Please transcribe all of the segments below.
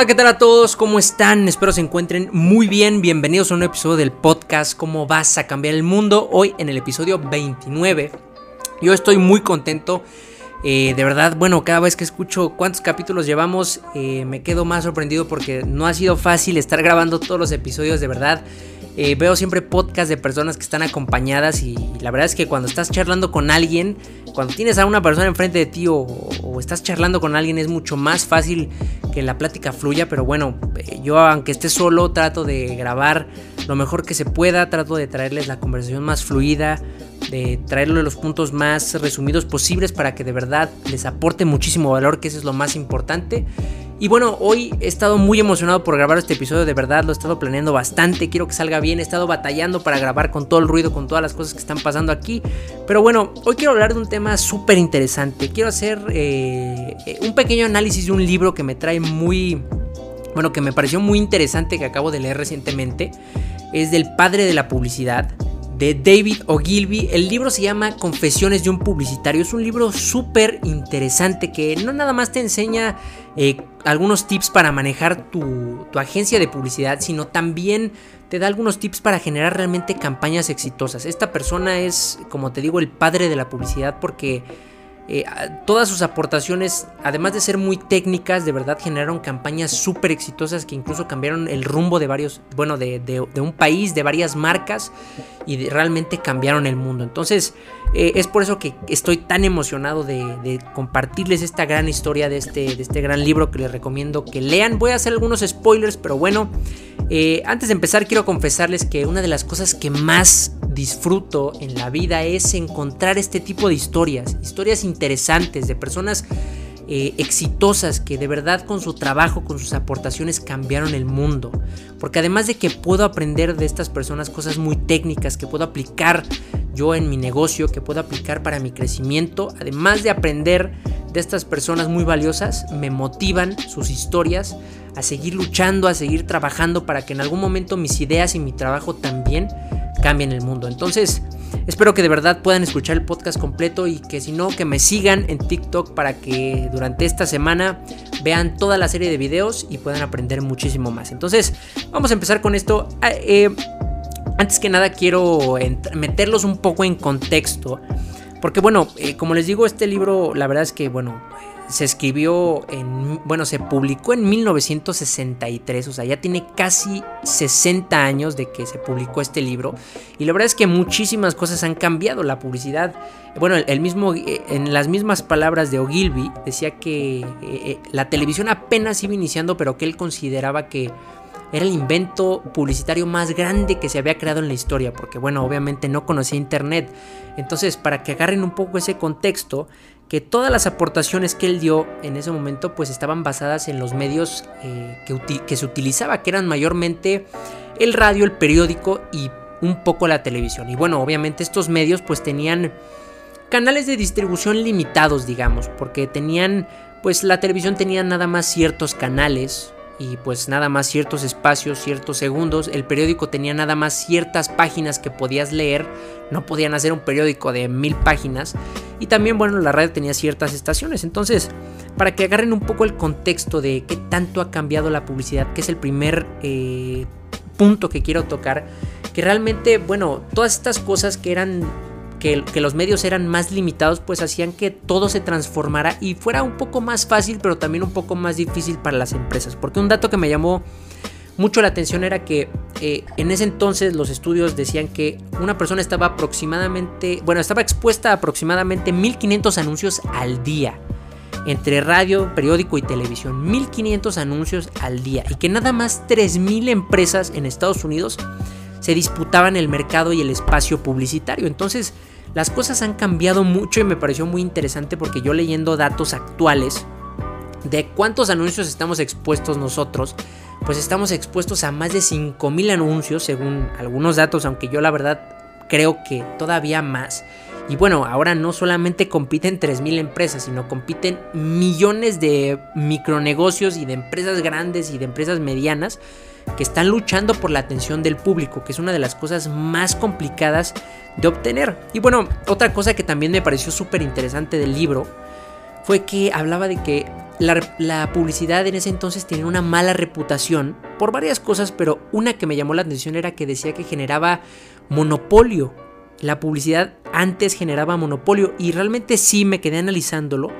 Hola, ¿qué tal a todos? ¿Cómo están? Espero se encuentren muy bien. Bienvenidos a un episodio del podcast ¿Cómo vas a cambiar el mundo? Hoy en el episodio 29. Yo estoy muy contento. Eh, de verdad, bueno, cada vez que escucho cuántos capítulos llevamos, eh, me quedo más sorprendido porque no ha sido fácil estar grabando todos los episodios, de verdad. Eh, veo siempre podcasts de personas que están acompañadas y, la verdad es que cuando estás charlando con alguien, cuando tienes a una persona enfrente de ti o, estás charlando con alguien es mucho más fácil que la plática fluya, pero bueno, eh, yo aunque esté solo trato de grabar lo mejor que se pueda, trato de traerles la conversación más fluida, de traerle los puntos más resumidos posibles para que de verdad les aporte muchísimo valor, que eso es lo más importante. Y bueno, hoy he estado muy emocionado por grabar este episodio, de verdad lo he estado planeando bastante, quiero que salga bien, he estado batallando para grabar con todo el ruido, con todas las cosas que están pasando aquí. Pero bueno, hoy quiero hablar de un tema súper interesante, quiero hacer eh, un pequeño análisis de un libro que me trae muy, bueno, que me pareció muy interesante, que acabo de leer recientemente. Es del padre de la publicidad, de David Ogilvy. El libro se llama Confesiones de un publicitario. Es un libro súper interesante que no nada más te enseña eh, algunos tips para manejar tu, tu agencia de publicidad, sino también te da algunos tips para generar realmente campañas exitosas. Esta persona es, como te digo, el padre de la publicidad porque eh, todas sus aportaciones, además de ser muy técnicas, de verdad generaron campañas súper exitosas que incluso cambiaron el rumbo de varios, bueno, de, un país, de varias marcas y realmente cambiaron el mundo. Entonces, eh, es por eso que estoy tan emocionado de, compartirles esta gran historia de este, de este gran libro que les recomiendo que lean. Voy a hacer algunos spoilers, pero bueno, eh, antes de empezar quiero confesarles que una de las cosas que más disfruto en la vida es encontrar este tipo de historias, historias interesantes de personas eh, exitosas que de verdad con su trabajo, con sus aportaciones cambiaron el mundo. Porque además de que puedo aprender de estas personas cosas muy técnicas que puedo aplicar yo en mi negocio, que puedo aplicar para mi crecimiento, además de aprender de estas personas muy valiosas, me motivan sus historias a seguir luchando, a seguir trabajando para que en algún momento mis ideas y mi trabajo también cambien el mundo. Entonces, espero que de verdad puedan escuchar el podcast completo y que si no, que me sigan en TikTok para que durante esta semana vean toda la serie de videos y puedan aprender muchísimo más. Entonces, vamos a empezar con esto. Ah, eh, antes que nada, quiero meterlos un poco en contexto. Porque bueno, eh, como les digo, este libro, la verdad es que, bueno, se escribió en, bueno, se publicó en 1963, o sea, ya tiene casi 60 años de que se publicó este libro. Y la verdad es que muchísimas cosas han cambiado. La publicidad, bueno, el mismo, eh, en las mismas palabras de Ogilvy, decía que eh, eh, la televisión apenas iba iniciando, pero que él consideraba que era el invento publicitario más grande que se había creado en la historia, porque bueno, obviamente no conocía Internet. Entonces, para que agarren un poco ese contexto, que todas las aportaciones que él dio en ese momento pues estaban basadas en los medios eh, que, que, se utilizaba, que eran mayormente el radio, el periódico y un poco la televisión. Y bueno, obviamente estos medios pues tenían canales de distribución limitados, digamos, porque tenían, pues la televisión tenía nada más ciertos canales, y pues nada más ciertos espacios, ciertos segundos. El periódico tenía nada más ciertas páginas que podías leer. No podían hacer un periódico de mil páginas. Y también, bueno, la radio tenía ciertas estaciones. Entonces, para que agarren un poco el contexto de qué tanto ha cambiado la publicidad, que es el primer eh, punto que quiero tocar, que realmente, bueno, todas estas cosas que eran que, los medios eran más limitados, pues hacían que todo se transformara y fuera un poco más fácil, pero también un poco más difícil para las empresas. Porque un dato que me llamó mucho la atención era que eh, en ese entonces los estudios decían que una persona estaba aproximadamente, bueno, estaba expuesta a aproximadamente 1500 anuncios al día. Entre radio, periódico y televisión, 1500 anuncios al día y que nada más 3000 empresas en Estados Unidos se disputaban el mercado y el espacio publicitario. Entonces, las cosas han cambiado mucho y me pareció muy interesante porque yo leyendo datos actuales de cuántos anuncios estamos expuestos nosotros, pues estamos expuestos a más de 5000 anuncios según algunos datos, aunque yo la verdad creo que todavía más. Y bueno, ahora no solamente compiten 3.000 empresas, sino compiten millones de micronegocios y de empresas grandes y de empresas medianas que están luchando por la atención del público, que es una de las cosas más complicadas de obtener. Y bueno, otra cosa que también me pareció súper interesante del libro fue que hablaba de que la, publicidad en ese entonces tenía una mala reputación por varias cosas, pero una que me llamó la atención era que decía que generaba monopolio. La publicidad antes generaba monopolio y realmente sí me quedé analizándolo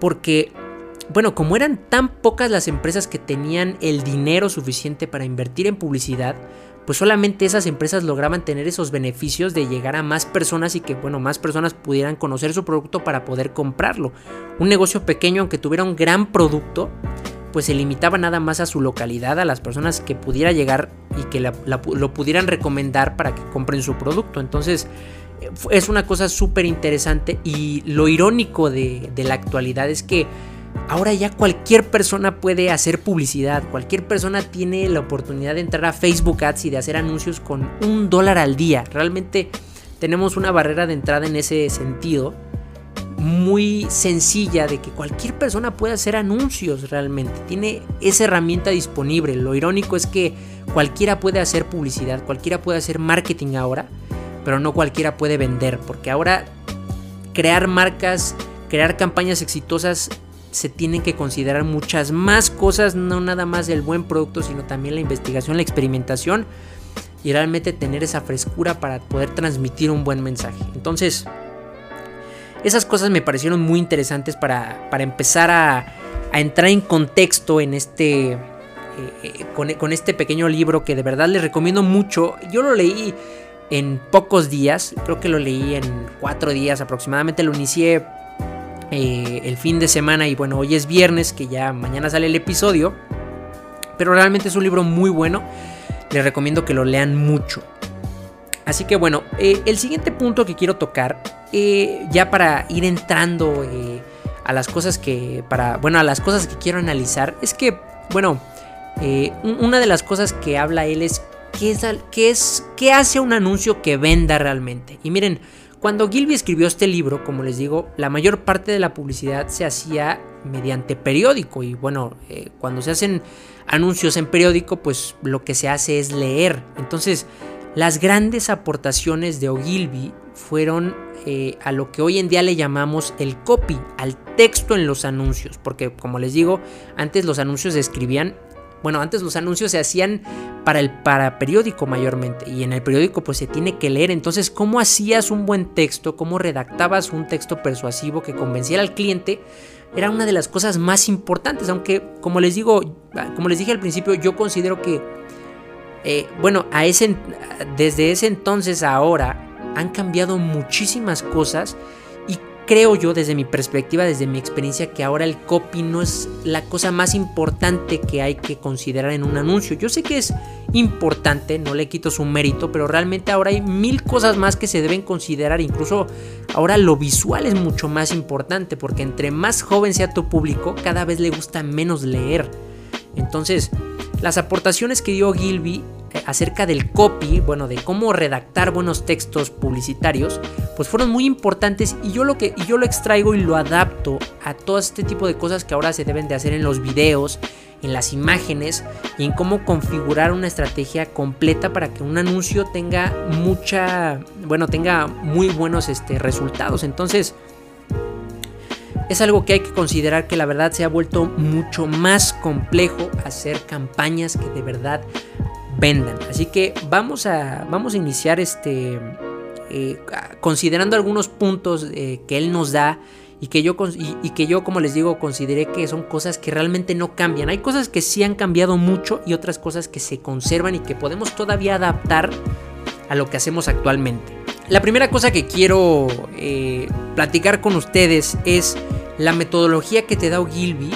porque, bueno, como eran tan pocas las empresas que tenían el dinero suficiente para invertir en publicidad, pues solamente esas empresas lograban tener esos beneficios de llegar a más personas y que, bueno, más personas pudieran conocer su producto para poder comprarlo. Un negocio pequeño, aunque tuviera un gran producto, pues se limitaba nada más a su localidad, a las personas que pudiera llegar y que lo pudieran recomendar para que compren su producto. Entonces, es una cosa súper interesante y lo irónico de la actualidad es que Ahora ya cualquier persona puede hacer publicidad, cualquier persona tiene la oportunidad de entrar a Facebook Ads y de hacer anuncios con un dólar al día. Realmente tenemos una barrera de entrada en ese sentido muy sencilla de que cualquier persona puede hacer anuncios realmente. Tiene esa herramienta disponible. Lo irónico es que cualquiera puede hacer publicidad, cualquiera puede hacer marketing ahora, pero no cualquiera puede vender, porque ahora crear marcas, crear campañas exitosas se tienen que considerar muchas más cosas, no nada más el buen producto, sino también la investigación, la experimentación y realmente tener esa frescura para poder transmitir un buen mensaje. Entonces, esas cosas me parecieron muy interesantes para, empezar a, entrar en contexto en este, eh, eh, con, con este pequeño libro que de verdad les recomiendo mucho. Yo lo leí en pocos días, creo que lo leí en cuatro días aproximadamente, lo inicié eh, el fin de semana y bueno, hoy es viernes que ya mañana sale el episodio. Pero realmente es un libro muy bueno. Les recomiendo que lo lean mucho. Así que bueno, eh, el siguiente punto que quiero tocar, eh, ya para ir entrando a las cosas que, para, bueno, a las cosas que quiero analizar, es que, bueno, una de las cosas que habla él es es, qué es, qué hace un anuncio que venda realmente. Y miren, cuando Gilby escribió este libro, como les digo, la mayor parte de la publicidad se hacía mediante periódico y bueno, eh, cuando se hacen anuncios en periódico, pues lo que se hace es leer. Entonces, las grandes aportaciones de Ogilvy fueron eh, a lo que hoy en día le llamamos el copy, al texto en los anuncios, porque como les digo, antes los anuncios se escribían bueno, antes los anuncios se hacían para el para periódico mayormente y en el periódico pues se tiene que leer. Entonces, ¿cómo hacías un buen texto? ¿Cómo redactabas un texto persuasivo que convenciera al cliente? Era una de las cosas más importantes, aunque como les digo, como les dije al principio, yo considero que eh, bueno, a ese, desde ese entonces a ahora han cambiado muchísimas cosas creo yo desde mi perspectiva, desde mi experiencia, que ahora el copy no es la cosa más importante que hay que considerar en un anuncio. Yo sé que es importante, no le quito su mérito, pero realmente ahora hay mil cosas más que se deben considerar. Incluso ahora lo visual es mucho más importante, porque entre más joven sea tu público, cada vez le gusta menos leer. Entonces, las aportaciones que dio Gilby acerca del copy, bueno, de cómo redactar buenos textos publicitarios, pues fueron muy importantes y yo lo que yo lo extraigo y lo adapto a todo este tipo de cosas que ahora se deben de hacer en los videos, en las imágenes y en cómo configurar una estrategia completa para que un anuncio tenga mucha, bueno, tenga muy buenos este, resultados. Entonces, es algo que hay que considerar que la verdad se ha vuelto mucho más complejo hacer campañas que de verdad Así que vamos a, vamos a iniciar este, eh, considerando algunos puntos eh, que él nos da y que, yo, y, que yo, como les digo, consideré que son cosas que realmente no cambian. Hay cosas que sí han cambiado mucho y otras cosas que se conservan y que podemos todavía adaptar a lo que hacemos actualmente. La primera cosa que quiero eh, platicar con ustedes es la metodología que te da Ogilvy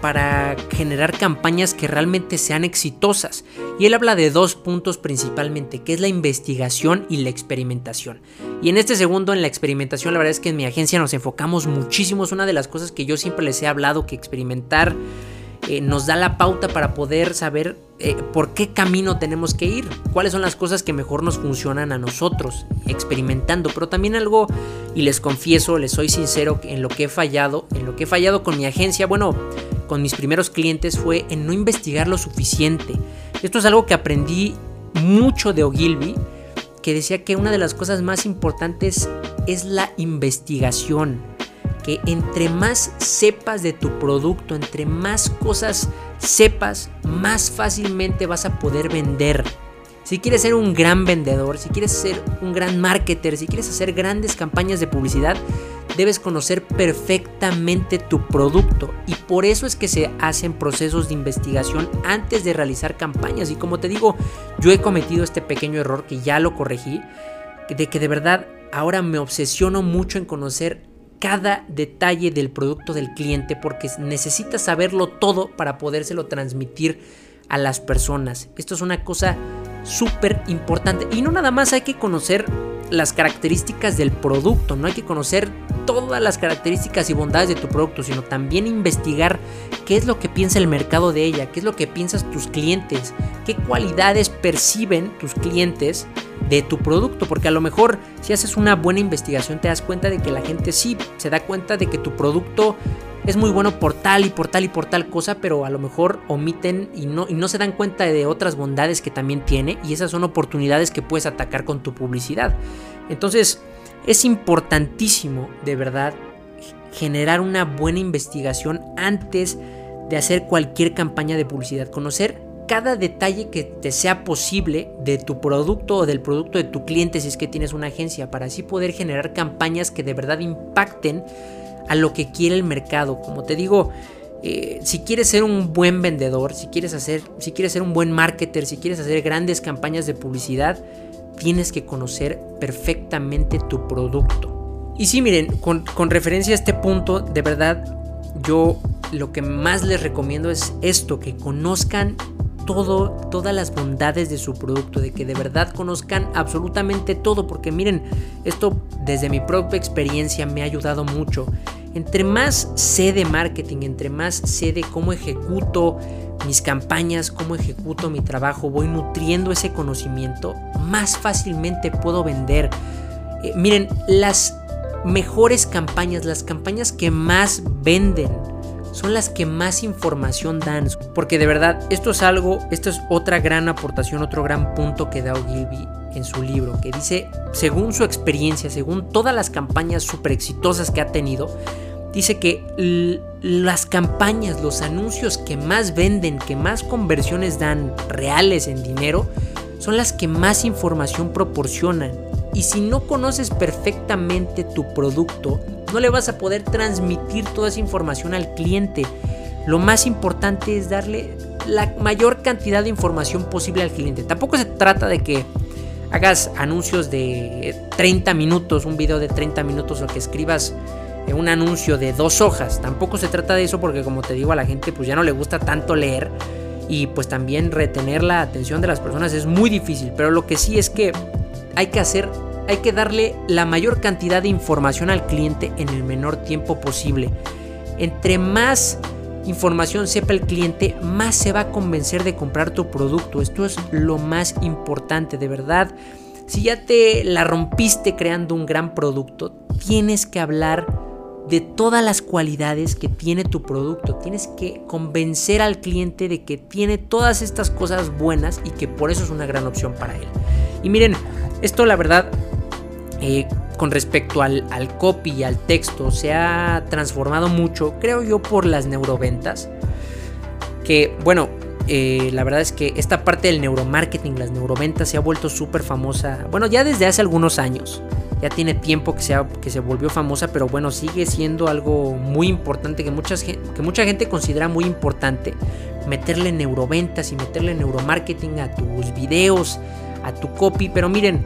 para generar campañas que realmente sean exitosas. Y él habla de dos puntos principalmente, que es la investigación y la experimentación. Y en este segundo, en la experimentación, la verdad es que en mi agencia nos enfocamos muchísimo. Es una de las cosas que yo siempre les he hablado, que experimentar eh, nos da la pauta para poder saber eh, por qué camino tenemos que ir, cuáles son las cosas que mejor nos funcionan a nosotros, experimentando, pero también algo, y les confieso, les soy sincero, en lo que he fallado, en lo que he fallado con mi agencia, bueno, con mis primeros clientes fue en no investigar lo suficiente. Esto es algo que aprendí mucho de Ogilvy, que decía que una de las cosas más importantes es la investigación que entre más sepas de tu producto, entre más cosas sepas, más fácilmente vas a poder vender. Si quieres ser un gran vendedor, si quieres ser un gran marketer, si quieres hacer grandes campañas de publicidad, debes conocer perfectamente tu producto y por eso es que se hacen procesos de investigación antes de realizar campañas y como te digo, yo he cometido este pequeño error que ya lo corregí, de que de verdad ahora me obsesiono mucho en conocer cada detalle del producto del cliente porque necesitas saberlo todo para podérselo transmitir a las personas. Esto es una cosa súper importante y no nada más hay que conocer las características del producto, no hay que conocer todas las características y bondades de tu producto, sino también investigar qué es lo que piensa el mercado de ella, qué es lo que piensas tus clientes, qué cualidades perciben tus clientes de tu producto, porque a lo mejor si haces una buena investigación te das cuenta de que la gente sí se da cuenta de que tu producto es muy bueno por tal y por tal y por tal cosa, pero a lo mejor omiten y no, se dan cuenta de otras bondades que también tiene y esas son oportunidades que puedes atacar con tu publicidad. Entonces es importantísimo de verdad generar una buena investigación antes de hacer cualquier campaña de publicidad, conocer cada detalle que te sea posible de tu producto o del producto de tu cliente si es que tienes una agencia, para así poder generar campañas que de verdad impacten a lo que quiere el mercado. Como te digo, eh, si quieres ser un buen vendedor, si quieres, hacer, si quieres ser un buen marketer, si quieres hacer grandes campañas de publicidad, tienes que conocer perfectamente tu producto. Y sí, miren, con, con referencia a este punto, de verdad, yo lo que más les recomiendo es esto, que conozcan todas las bondades de su producto, de que de verdad conozcan absolutamente todo, porque miren, esto desde mi propia experiencia me ha ayudado mucho. Entre más sé de marketing, entre más sé de cómo ejecuto mis campañas, cómo ejecuto mi trabajo, voy nutriendo ese conocimiento, más fácilmente puedo vender. Eh, miren, las mejores campañas, las campañas que más venden, son las que más información dan. Porque de verdad, esto es algo, esto es otra gran aportación, otro gran punto que da Ogilvy en su libro, que dice, según su experiencia, según todas las campañas súper exitosas que ha tenido, dice que las campañas, los anuncios que más venden, que más conversiones dan reales en dinero, son las que más información proporcionan. Y si no conoces perfectamente tu producto, no le vas a poder transmitir toda esa información al cliente. Lo más importante es darle la mayor cantidad de información posible al cliente. Tampoco se trata de que hagas anuncios de 30 minutos, un video de 30 minutos o que escribas un anuncio de dos hojas. Tampoco se trata de eso porque como te digo a la gente pues ya no le gusta tanto leer y pues también retener la atención de las personas es muy difícil. Pero lo que sí es que hay que hacer, hay que darle la mayor cantidad de información al cliente en el menor tiempo posible. Entre más información sepa el cliente, más se va a convencer de comprar tu producto. Esto es lo más importante, de verdad. Si ya te la rompiste creando un gran producto, tienes que hablar de todas las cualidades que tiene tu producto. Tienes que convencer al cliente de que tiene todas estas cosas buenas y que por eso es una gran opción para él. Y miren, esto la verdad, eh, con respecto al, copy y al texto, se ha transformado mucho, creo yo, por las neuroventas. Que, bueno, eh, la verdad es que esta parte del neuromarketing, las neuroventas, se ha vuelto súper famosa. Bueno, ya desde hace algunos años ya tiene tiempo que se, que se volvió famosa, pero bueno, sigue siendo algo muy importante que, muchas, que mucha gente considera muy importante. Meterle neuroventas y meterle neuromarketing a tus videos, a tu copy. Pero miren,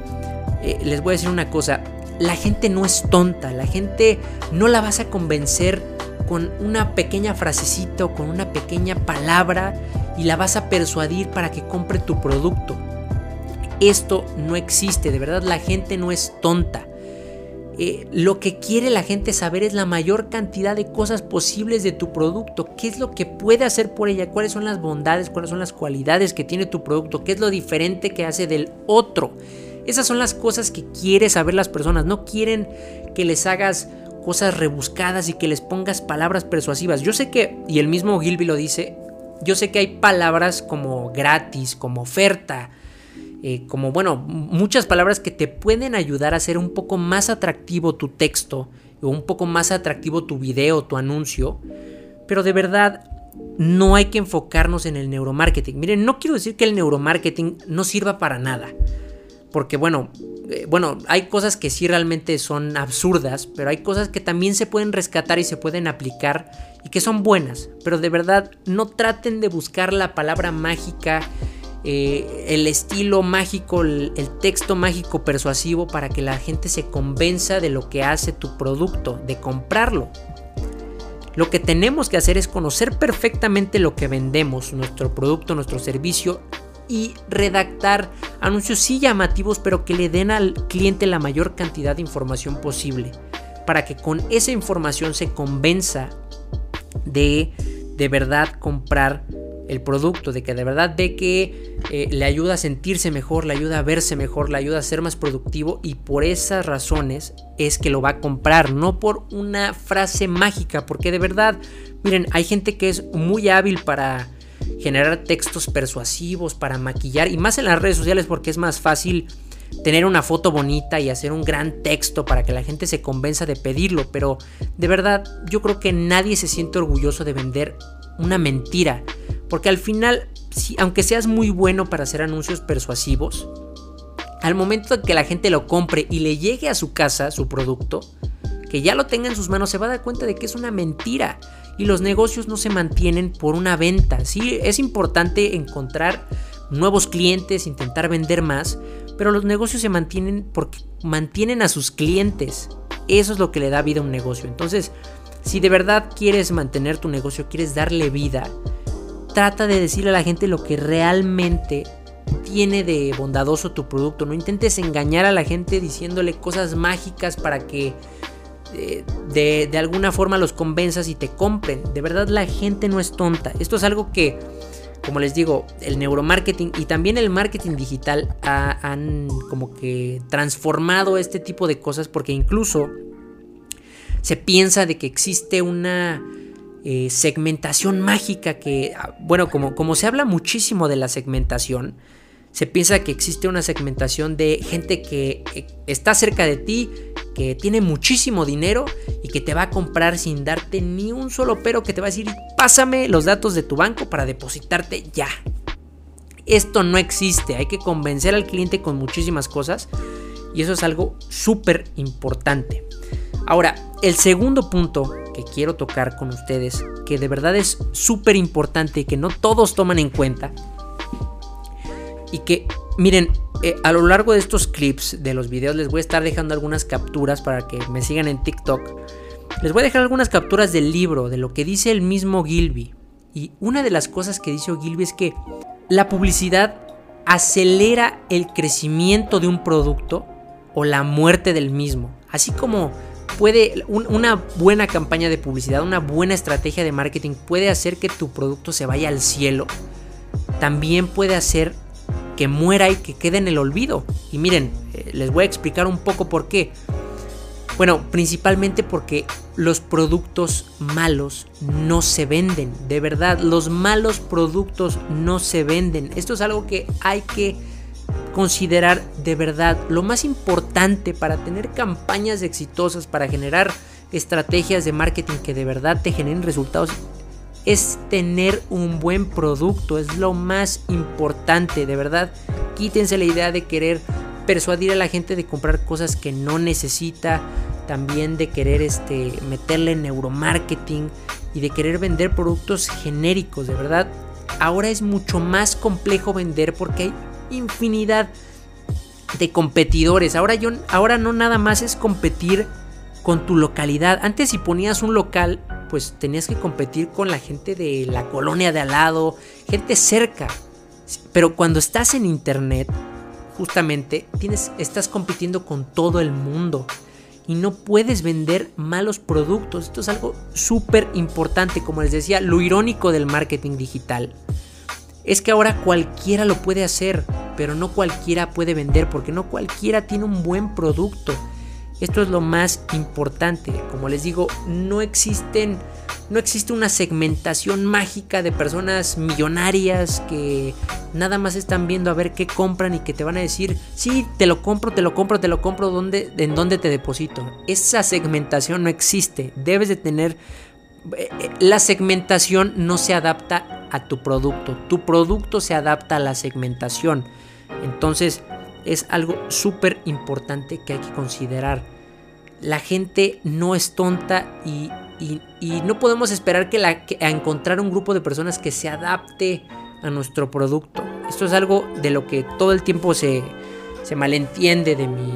eh, les voy a decir una cosa, la gente no es tonta, la gente no la vas a convencer con una pequeña frasecita o con una pequeña palabra y la vas a persuadir para que compre tu producto. Esto no existe, de verdad la gente no es tonta. Eh, lo que quiere la gente saber es la mayor cantidad de cosas posibles de tu producto, qué es lo que puede hacer por ella, cuáles son las bondades, cuáles son las cualidades que tiene tu producto, qué es lo diferente que hace del otro. Esas son las cosas que quiere saber las personas, no quieren que les hagas cosas rebuscadas y que les pongas palabras persuasivas. Yo sé que, y el mismo Gilby lo dice, yo sé que hay palabras como gratis, como oferta, eh, como, bueno, muchas palabras que te pueden ayudar a hacer un poco más atractivo tu texto o un poco más atractivo tu video, tu anuncio. Pero de verdad, no hay que enfocarnos en el neuromarketing. Miren, no quiero decir que el neuromarketing no sirva para nada. Porque bueno, eh, bueno, hay cosas que sí realmente son absurdas, pero hay cosas que también se pueden rescatar y se pueden aplicar y que son buenas. Pero de verdad, no traten de buscar la palabra mágica, eh, el estilo mágico, el, el texto mágico persuasivo para que la gente se convenza de lo que hace tu producto, de comprarlo. Lo que tenemos que hacer es conocer perfectamente lo que vendemos, nuestro producto, nuestro servicio y redactar anuncios sí llamativos pero que le den al cliente la mayor cantidad de información posible para que con esa información se convenza de de verdad comprar el producto, de que de verdad ve que eh, le ayuda a sentirse mejor, le ayuda a verse mejor, le ayuda a ser más productivo y por esas razones es que lo va a comprar, no por una frase mágica, porque de verdad, miren, hay gente que es muy hábil para generar textos persuasivos, para maquillar y más en las redes sociales porque es más fácil tener una foto bonita y hacer un gran texto para que la gente se convenza de pedirlo, pero de verdad yo creo que nadie se siente orgulloso de vender una mentira. Porque al final, si, aunque seas muy bueno para hacer anuncios persuasivos, al momento de que la gente lo compre y le llegue a su casa su producto, que ya lo tenga en sus manos, se va a dar cuenta de que es una mentira. Y los negocios no se mantienen por una venta. Sí, es importante encontrar nuevos clientes, intentar vender más, pero los negocios se mantienen porque mantienen a sus clientes. Eso es lo que le da vida a un negocio. Entonces, si de verdad quieres mantener tu negocio, quieres darle vida, trata de decirle a la gente lo que realmente tiene de bondadoso tu producto. No intentes engañar a la gente diciéndole cosas mágicas para que eh, de, alguna forma los convenzas y te compren. De verdad la gente no es tonta. Esto es algo que, como les digo, el neuromarketing y también el marketing digital han como que transformado este tipo de cosas porque incluso se piensa de que existe una eh, segmentación mágica que, ah, bueno, como, como se habla muchísimo de la segmentación, se piensa que existe una segmentación de gente que eh, está cerca de ti, que tiene muchísimo dinero y que te va a comprar sin darte ni un solo pero, que te va a decir, pásame los datos de tu banco para depositarte ya. Esto no existe, hay que convencer al cliente con muchísimas cosas y eso es algo súper importante. Ahora, el segundo punto que quiero tocar con ustedes, que de verdad es súper importante y que no todos toman en cuenta, y que, miren, eh, a lo largo de estos clips de los videos les voy a estar dejando algunas capturas para que me sigan en TikTok. Les voy a dejar algunas capturas del libro, de lo que dice el mismo Gilby. Y una de las cosas que dice Gilby es que la publicidad acelera el crecimiento de un producto o la muerte del mismo. Así como puede, una buena campaña de publicidad, una buena estrategia de marketing puede hacer que tu producto se vaya al cielo. También puede hacer que muera y que quede en el olvido. Y miren, eh, les voy a explicar un poco por qué. Bueno, principalmente porque los productos malos no se venden. De verdad, los malos productos no se venden. Esto es algo que hay que considerar de verdad lo más importante para tener campañas exitosas, para generar estrategias de marketing que de verdad te generen resultados, es tener un buen producto, es lo más importante, de verdad. Quítense la idea de querer persuadir a la gente de comprar cosas que no necesita, también de querer este, meterle neuromarketing y de querer vender productos genéricos, de verdad. Ahora es mucho más complejo vender porque hay infinidad de competidores. Ahora, yo, ahora no nada más es competir con tu localidad. Antes si ponías un local, pues tenías que competir con la gente de la colonia de al lado, gente cerca. Pero cuando estás en internet, justamente tienes, estás compitiendo con todo el mundo y no puedes vender malos productos. Esto es algo súper importante, como les decía, lo irónico del marketing digital es que ahora cualquiera lo puede hacer, pero no cualquiera puede vender porque no cualquiera tiene un buen producto. Esto es lo más importante. Como les digo, no existen no existe una segmentación mágica de personas millonarias que nada más están viendo a ver qué compran y que te van a decir, sí, te lo compro, te lo compro, te lo compro, ¿dónde, ¿en dónde te deposito? Esa segmentación no existe. Debes de tener... Eh, eh, la segmentación no se adapta a tu producto. Tu producto se adapta a la segmentación. Entonces es algo súper importante que hay que considerar. La gente no es tonta y y, no podemos esperar que, la, a encontrar un grupo de personas que se adapte a nuestro producto. Esto es algo de lo que todo el tiempo se, se malentiende de mi...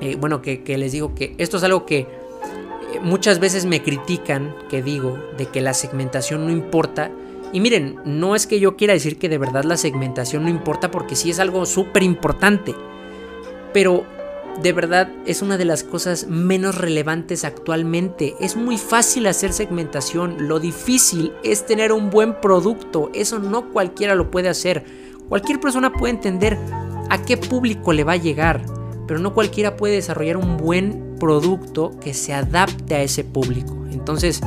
Eh, bueno, que, les digo que esto es algo que eh, muchas veces me critican, que digo, de que la segmentación no importa. Y miren, no es que yo quiera decir que de verdad la segmentación no importa porque sí es algo súper importante. Pero de verdad es una de las cosas menos relevantes actualmente. Es muy fácil hacer segmentación, lo difícil es tener un buen producto, eso no cualquiera lo puede hacer. Cualquier persona puede entender a qué público le va a llegar, pero no cualquiera puede desarrollar un buen producto que se adapte a ese público. Entonces,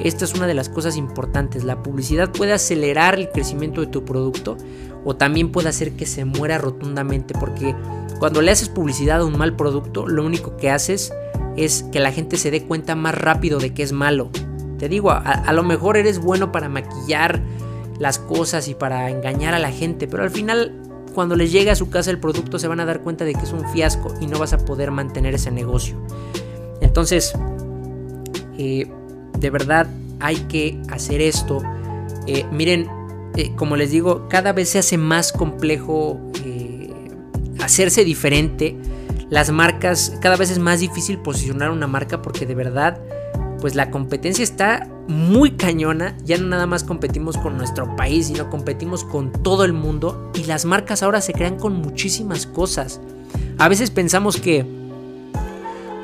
esta es una de las cosas importantes. La publicidad puede acelerar el crecimiento de tu producto o también puede hacer que se muera rotundamente porque cuando le haces publicidad a un mal producto, lo único que haces es que la gente se dé cuenta más rápido de que es malo. Te digo, a, lo mejor eres bueno para maquillar las cosas y para engañar a la gente, pero al final cuando les llegue a su casa el producto se van a dar cuenta de que es un fiasco y no vas a poder mantener ese negocio. Entonces, eh, de verdad hay que hacer esto. Eh, miren, eh, como les digo, cada vez se hace más complejo hacerse diferente. Las marcas, cada vez es más difícil posicionar una marca porque de verdad, pues la competencia está muy cañona. Ya no nada más competimos con nuestro país, sino competimos con todo el mundo. Y las marcas ahora se crean con muchísimas cosas. A veces pensamos que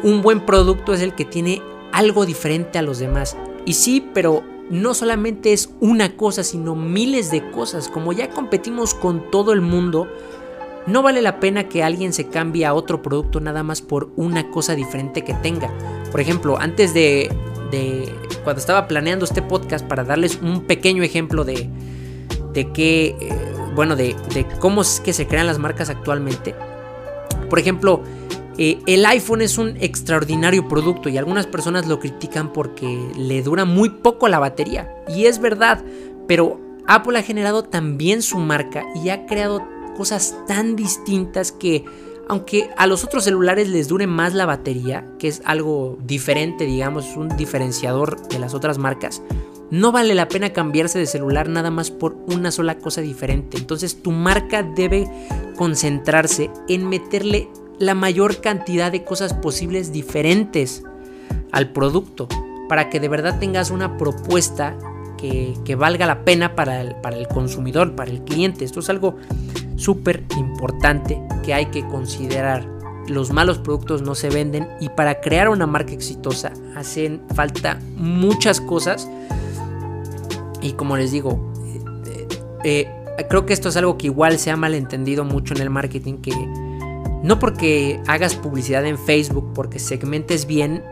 un buen producto es el que tiene algo diferente a los demás. Y sí, pero no solamente es una cosa, sino miles de cosas. Como ya competimos con todo el mundo, no vale la pena que alguien se cambie a otro producto nada más por una cosa diferente que tenga. Por ejemplo, antes de, cuando estaba planeando este podcast para darles un pequeño ejemplo de, de qué, eh, bueno, de, cómo es que se crean las marcas actualmente. Por ejemplo, eh, el iPhone es un extraordinario producto y algunas personas lo critican porque le dura muy poco la batería. Y es verdad, pero Apple ha generado también su marca y ha creado cosas tan distintas que aunque a los otros celulares les dure más la batería, que es algo diferente, digamos, un diferenciador de las otras marcas, no vale la pena cambiarse de celular nada más por una sola cosa diferente. Entonces tu marca debe concentrarse en meterle la mayor cantidad de cosas posibles diferentes al producto para que de verdad tengas una propuesta que, valga la pena para el, para el consumidor, para el cliente. Esto es algo súper importante que hay que considerar. Los malos productos no se venden y para crear una marca exitosa hacen falta muchas cosas. Y como les digo, eh, eh, creo que esto es algo que igual se ha malentendido mucho en el marketing, que no porque hagas publicidad en Facebook, porque segmentes bien,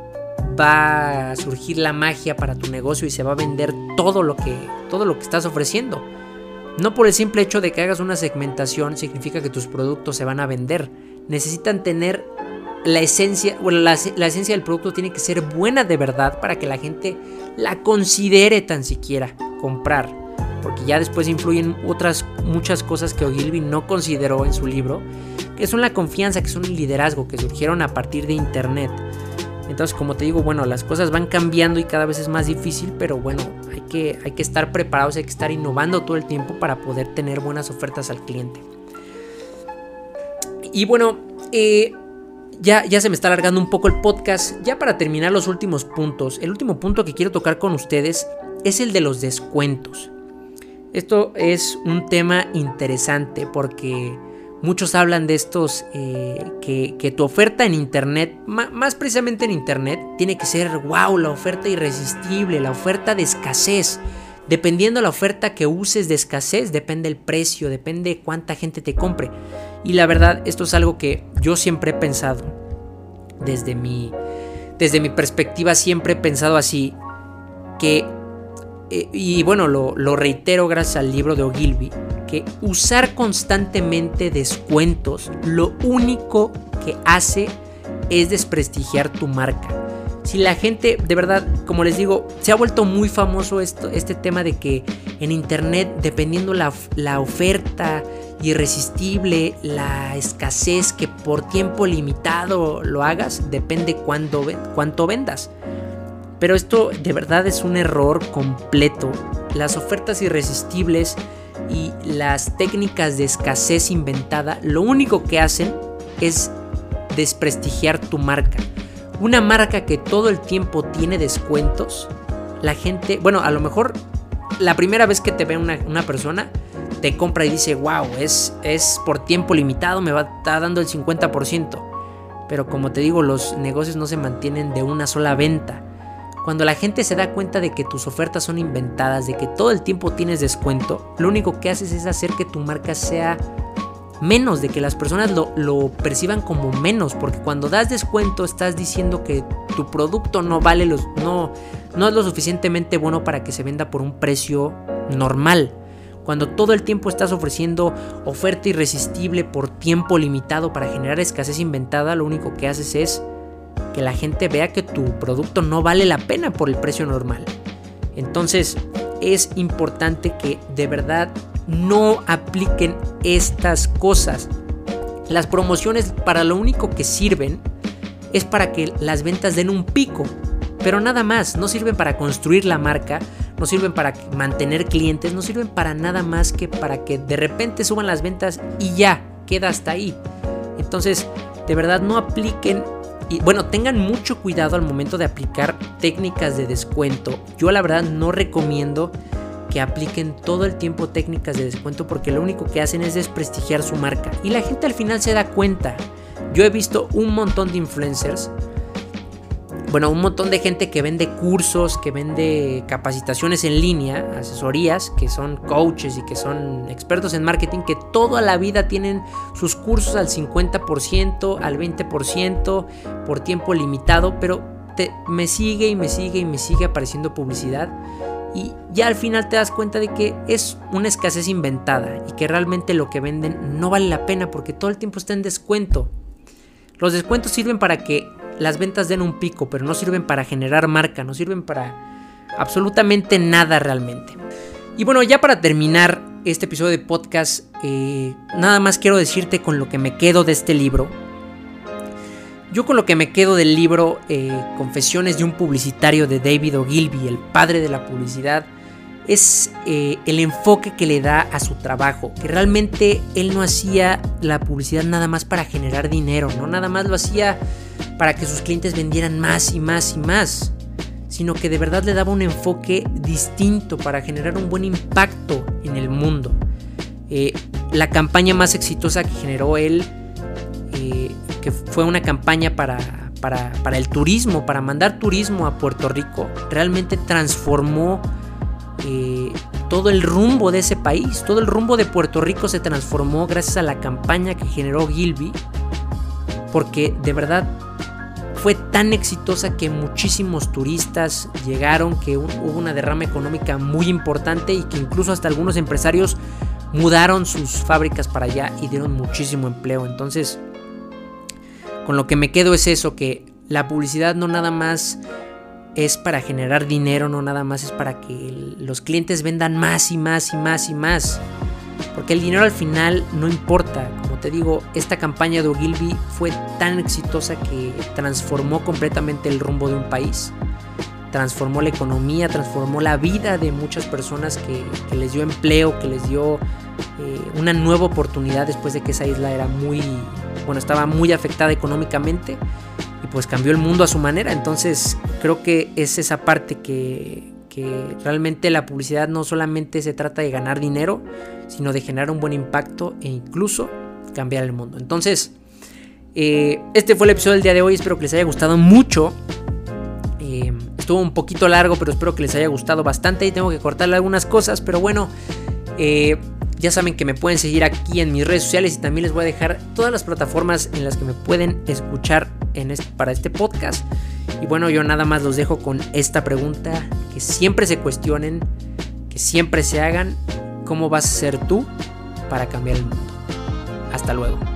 va a surgir la magia para tu negocio y se va a vender todo lo que, todo lo que estás ofreciendo. No por el simple hecho de que hagas una segmentación significa que tus productos se van a vender. Necesitan tener la esencia, bueno, la, esencia del producto tiene que ser buena de verdad para que la gente la considere tan siquiera comprar. Porque ya después influyen otras muchas cosas que Ogilvy no consideró en su libro, que son la confianza, que son el liderazgo, que surgieron a partir de Internet. Entonces, como te digo, bueno, las cosas van cambiando y cada vez es más difícil, pero bueno, hay que, hay que estar preparados, hay que estar innovando todo el tiempo para poder tener buenas ofertas al cliente. Y bueno, eh, ya, ya se me está alargando un poco el podcast. Ya para terminar los últimos puntos, el último punto que quiero tocar con ustedes es el de los descuentos. Esto es un tema interesante porque Muchos hablan de estos, eh, que, tu oferta en Internet, más precisamente en Internet, tiene que ser, wow, la oferta irresistible, la oferta de escasez. Dependiendo la oferta que uses de escasez, depende el precio, depende cuánta gente te compre. Y la verdad, esto es algo que yo siempre he pensado. desde mi, desde mi perspectiva siempre he pensado así, que, eh, y bueno, lo, lo, reitero gracias al libro de Ogilvy, que usar constantemente descuentos lo único que hace es desprestigiar tu marca. Si la gente, de verdad, como les digo, se ha vuelto muy famoso esto, este tema de que en internet, dependiendo la, la oferta irresistible, la escasez que por tiempo limitado lo hagas, depende cuánto, cuánto vendas. Pero esto de verdad es un error completo. Las ofertas irresistibles y las técnicas de escasez inventada lo único que hacen es desprestigiar tu marca. Una marca que todo el tiempo tiene descuentos, la gente, bueno, a lo mejor la primera vez que te ve una, persona, te compra y dice, wow, es, es por tiempo limitado, me va a estar dando el 50%. Pero como te digo, los negocios no se mantienen de una sola venta. Cuando la gente se da cuenta de que tus ofertas son inventadas, de que todo el tiempo tienes descuento, lo único que haces es hacer que tu marca sea menos, de que las personas lo, perciban como menos, porque cuando das descuento estás diciendo que tu producto no vale los, no, no es lo suficientemente bueno para que se venda por un precio normal. Cuando todo el tiempo estás ofreciendo oferta irresistible por tiempo limitado para generar escasez inventada, lo único que haces es que la gente vea que tu producto no vale la pena por el precio normal. Entonces es importante que de verdad no apliquen estas cosas. Las promociones para lo único que sirven es para que las ventas den un pico, pero nada más, no sirven para construir la marca, no sirven para mantener clientes, no sirven para nada más que para que de repente suban las ventas y ya, queda hasta ahí. Entonces, de verdad no apliquen y bueno, tengan mucho cuidado al momento de aplicar técnicas de descuento. Yo la verdad no recomiendo que apliquen todo el tiempo técnicas de descuento porque lo único que hacen es desprestigiar su marca. Y la gente al final se da cuenta. Yo he visto un montón de influencers bueno, un montón de gente que vende cursos, que vende capacitaciones en línea, asesorías, que son coaches y que son expertos en marketing, que toda la vida tienen sus cursos al 50%, al 20%, por tiempo limitado, pero me sigue y me sigue y me sigue apareciendo publicidad. Y ya al final te das cuenta de que es una escasez inventada y que realmente lo que venden no vale la pena porque todo el tiempo está en descuento. Los descuentos sirven para que las ventas den un pico, pero no sirven para generar marca, no sirven para absolutamente nada realmente. Y bueno, ya para terminar este episodio de podcast, eh, nada más quiero decirte con lo que me quedo de este libro. Yo con lo que me quedo del libro eh, Confesiones de un publicitario de David Ogilvy, el padre de la publicidad, es eh, el enfoque que le da a su trabajo, que realmente él no hacía la publicidad nada más para generar dinero, no nada más lo hacía para que sus clientes vendieran más y más y más, sino que de verdad le daba un enfoque distinto para generar un buen impacto en el mundo. Eh, la campaña más exitosa que generó él, eh, que fue una campaña para, para, para el turismo, para mandar turismo a Puerto Rico, realmente transformó todo el rumbo de ese país, todo el rumbo de Puerto Rico se transformó gracias a la campaña que generó Gilby, porque de verdad fue tan exitosa que muchísimos turistas llegaron, que hubo una derrama económica muy importante y que incluso hasta algunos empresarios mudaron sus fábricas para allá y dieron muchísimo empleo. Entonces, con lo que me quedo es eso, que la publicidad no nada más es para generar dinero, no nada más es para que los clientes vendan más y más y más y más. Porque el dinero al final no importa. Como te digo, esta campaña de Ogilvy fue tan exitosa que transformó completamente el rumbo de un país. Transformó la economía, transformó la vida de muchas personas que, les dio empleo, que les dio eh, una nueva oportunidad después de que esa isla era muy, bueno, estaba muy afectada económicamente pues cambió el mundo a su manera. Entonces creo que es esa parte que, realmente la publicidad no solamente se trata de ganar dinero, sino de generar un buen impacto e incluso cambiar el mundo. Entonces, eh, este fue el episodio del día de hoy, espero que les haya gustado mucho. Eh, estuvo un poquito largo, pero espero que les haya gustado bastante y tengo que cortarle algunas cosas, pero bueno. Eh, Ya saben que me pueden seguir aquí en mis redes sociales y también les voy a dejar todas las plataformas en las que me pueden escuchar en para este podcast. Y bueno, yo nada más los dejo con esta pregunta, que siempre se cuestionen, que siempre se hagan, ¿cómo vas a ser tú para cambiar el mundo? Hasta luego.